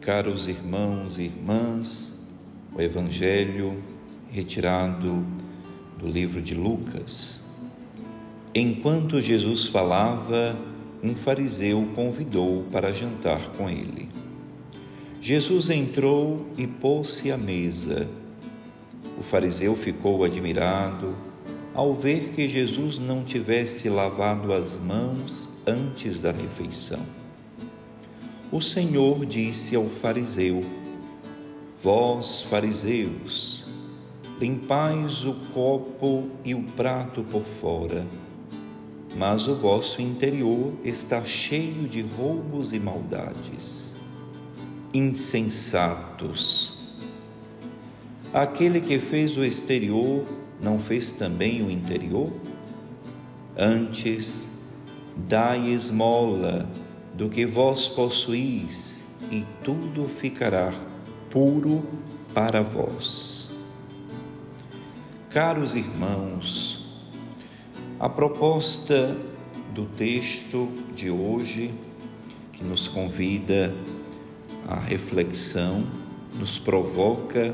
Caros irmãos e irmãs, o Evangelho retirado do livro de Lucas. Enquanto Jesus falava, um fariseu convidou para jantar com ele. Jesus entrou e pôs-se à mesa. O fariseu ficou admirado ao ver que Jesus não tivesse lavado as mãos antes da refeição. O Senhor disse ao fariseu: Vós, fariseus, limpais o copo e o prato por fora, mas o vosso interior está cheio de roubos e maldades. Insensatos! Aquele que fez o exterior não fez também o interior? Antes, dai esmola do que vós possuís, e tudo ficará puro para vós. Caros irmãos, a proposta do texto de hoje, que nos convida à reflexão, nos provoca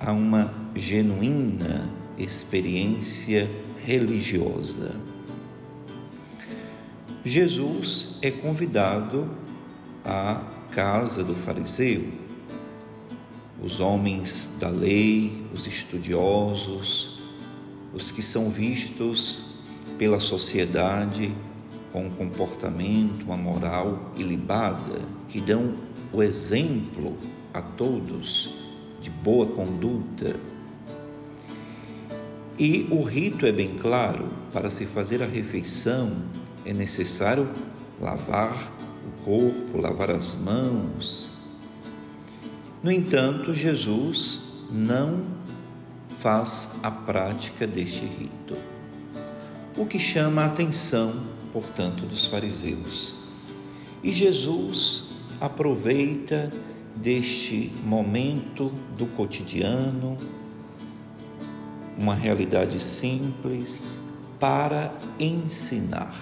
a uma genuína experiência religiosa. Jesus é convidado à casa do fariseu. Os homens da lei, os estudiosos, os que são vistos pela sociedade com um comportamento, uma moral ilibada, que dão o exemplo a todos de boa conduta, e o rito é bem claro: para se fazer a refeição é necessário lavar o corpo, lavar as mãos. No entanto, Jesus não faz a prática deste rito, o que chama a atenção, portanto, dos fariseus. E Jesus aproveita deste momento do cotidiano, uma realidade simples para ensinar.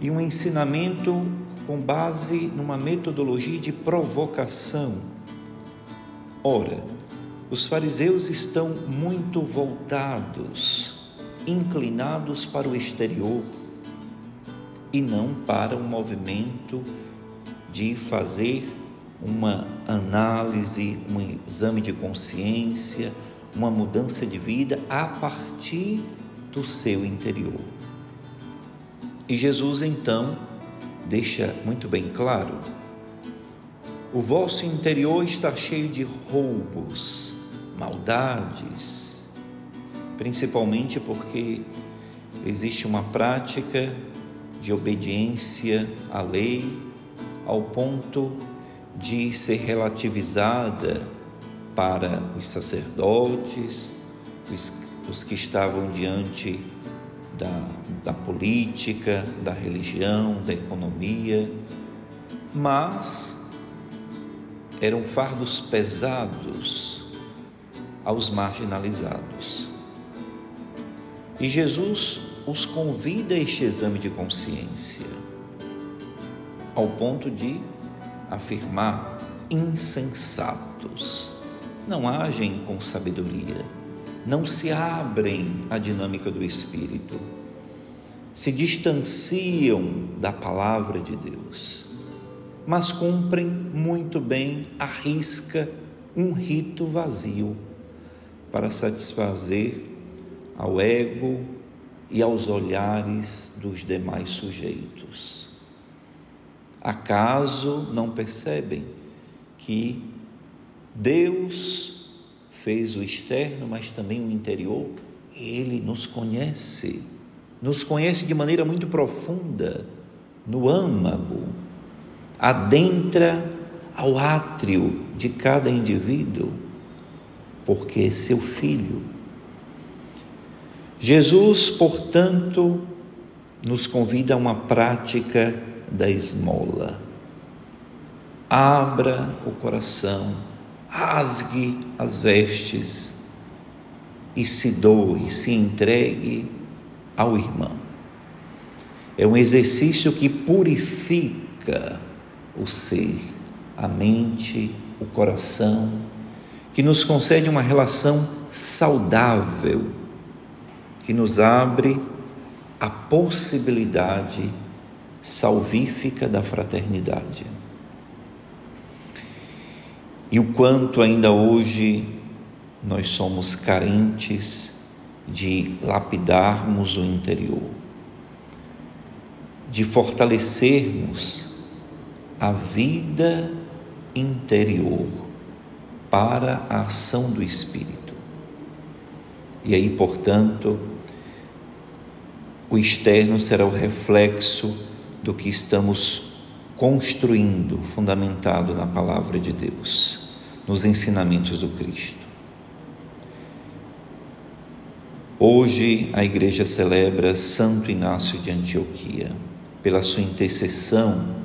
E um ensinamento com base numa metodologia de provocação. Ora, os fariseus estão muito voltados, inclinados para o exterior e não para um movimento de fazer uma análise, um exame de consciência, uma mudança de vida a partir do seu interior. E Jesus então deixa muito bem claro: o vosso interior está cheio de roubos, maldades, principalmente porque existe uma prática de obediência à lei ao ponto de ser relativizada para os sacerdotes, os, os que estavam diante da, da política, da religião, da economia, mas eram fardos pesados aos marginalizados. E Jesus os convida a este exame de consciência, ao ponto de afirmar insensatos não agem com sabedoria, não se abrem à dinâmica do Espírito, se distanciam da palavra de Deus, mas cumprem muito bem a risca um rito vazio para satisfazer ao ego e aos olhares dos demais sujeitos. Acaso não percebem que Deus fez o externo, mas também o interior. Ele nos conhece, nos conhece de maneira muito profunda, no âmago, adentra ao átrio de cada indivíduo, porque é seu filho. Jesus, portanto, nos convida a uma prática da esmola. Abra o coração rasgue as vestes e se doe, se entregue ao irmão. É um exercício que purifica o ser, a mente, o coração, que nos concede uma relação saudável, que nos abre a possibilidade salvífica da fraternidade. E o quanto ainda hoje nós somos carentes de lapidarmos o interior, de fortalecermos a vida interior para a ação do Espírito. E aí, portanto, o externo será o reflexo do que estamos construindo, fundamentado na palavra de Deus, nos ensinamentos do Cristo. Hoje a igreja celebra Santo Inácio de Antioquia, pela sua intercessão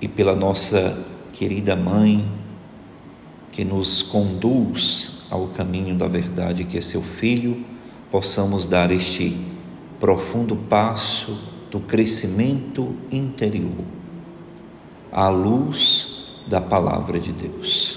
e pela nossa querida mãe, que nos conduz ao caminho da verdade, que é seu filho, possamos dar este profundo passo do crescimento interior à luz da palavra de Deus.